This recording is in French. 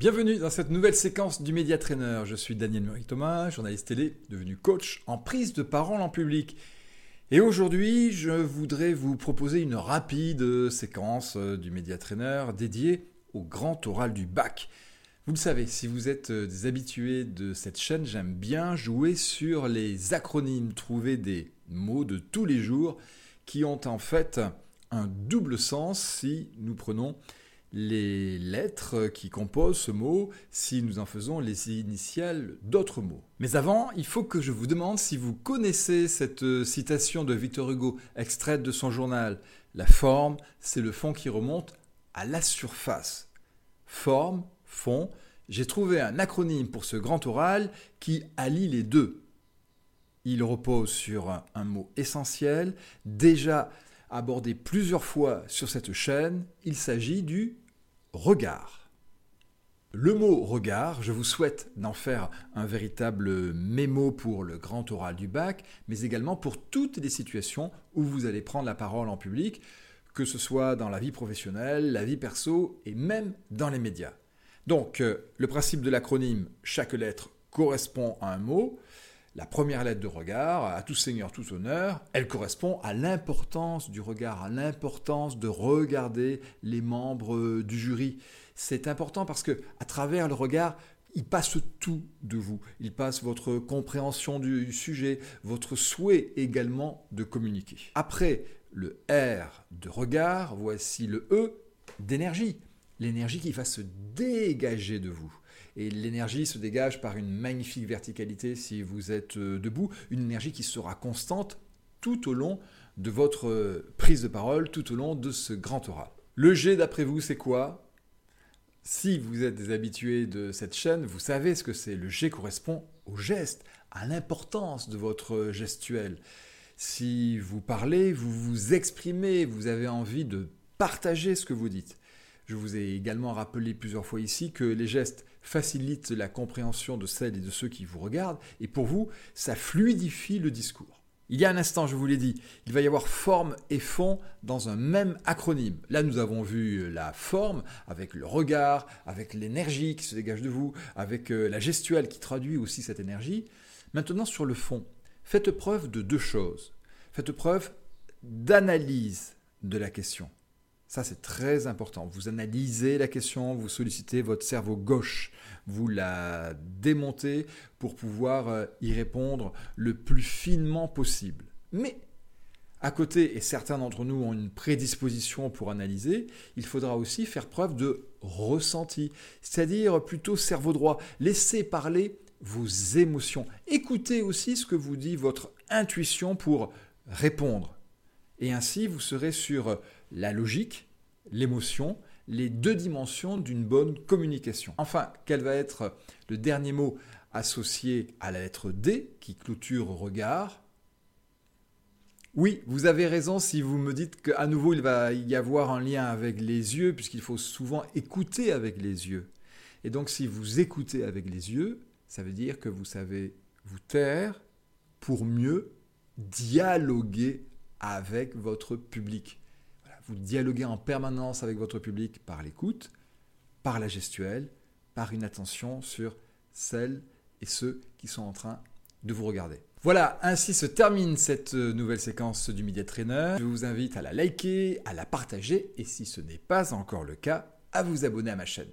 Bienvenue dans cette nouvelle séquence du Média Trainer. Je suis Daniel Murray Thomas, journaliste télé, devenu coach en prise de parole en public. Et aujourd'hui, je voudrais vous proposer une rapide séquence euh, du Média Trainer dédiée au grand oral du bac. Vous le savez, si vous êtes euh, des habitués de cette chaîne, j'aime bien jouer sur les acronymes, trouver des mots de tous les jours qui ont en fait un double sens si nous prenons les lettres qui composent ce mot si nous en faisons les initiales d'autres mots. Mais avant, il faut que je vous demande si vous connaissez cette citation de Victor Hugo extraite de son journal. La forme, c'est le fond qui remonte à la surface. Forme, fond, j'ai trouvé un acronyme pour ce grand oral qui allie les deux. Il repose sur un, mot essentiel, déjà abordé plusieurs fois sur cette chaîne, il s'agit du regard. Le mot regard, je vous souhaite d'en faire un véritable mémo pour le grand oral du bac, mais également pour toutes les situations où vous allez prendre la parole en public, que ce soit dans la vie professionnelle, la vie perso et même dans les médias. Donc, euh, le principe de l'acronyme, chaque lettre correspond à un mot. La première lettre de regard, à tout seigneur, tout honneur, elle correspond à l'importance du regard, à l'importance de regarder les membres du jury. C'est important parce que à travers le regard, il passe tout de vous. Il passe votre compréhension du sujet, votre souhait également de communiquer. Après le R de regard, voici le E d'énergie. L'énergie qui va se dégager de vous. Et l'énergie se dégage par une magnifique verticalité si vous êtes euh, debout, une énergie qui sera constante tout au long de votre euh, prise de parole, tout au long de ce grand oral. Le G, d'après vous, c'est quoi? Si vous êtes des habitués de cette chaîne, vous savez ce que c'est. Le G correspond au geste, à l'importance de votre gestuelle. Si vous parlez, vous vous exprimez, vous avez envie de partager ce que vous dites. Je vous ai également rappelé plusieurs fois ici que les gestes facilitent la compréhension de celles et de ceux qui vous regardent, et pour vous, ça fluidifie le discours. Il y a un instant, je vous l'ai dit, il va y avoir forme et fond dans un même acronyme. Là, nous avons vu la forme avec le regard, avec l'énergie qui se dégage de vous, avec euh, la gestuelle qui traduit aussi cette énergie. Maintenant, sur le fond, faites preuve de deux choses. Faites preuve d'analyse de la question. Ça, c'est très important. Vous analysez la question, vous sollicitez votre cerveau gauche, vous la démontez pour pouvoir euh, y répondre le plus finement possible. Mais à côté, et certains d'entre nous ont une prédisposition pour analyser, il faudra aussi faire preuve de ressenti, c'est-à-dire plutôt cerveau droit. Laissez parler vos émotions. Écoutez aussi ce que vous dit votre intuition pour répondre. Et ainsi, vous serez sur la logique, l'émotion, les deux dimensions d'une bonne communication. Enfin, quel va être le dernier mot associé à la lettre D qui clôture regard? Oui, vous avez raison si vous me dites qu'à nouveau il va y avoir un lien avec les yeux, puisqu'il faut souvent écouter avec les yeux. Et donc si vous écoutez avec les yeux, ça veut dire que vous savez vous taire pour mieux dialoguer avec votre public. Vous dialoguez en permanence avec votre public par l'écoute, par la gestuelle, par une attention sur celles et ceux qui sont en train de vous regarder. Voilà, ainsi se termine cette nouvelle séquence du Media Trainer. Je vous invite à la liker, à la partager et si ce n'est pas encore le cas, à vous abonner à ma chaîne.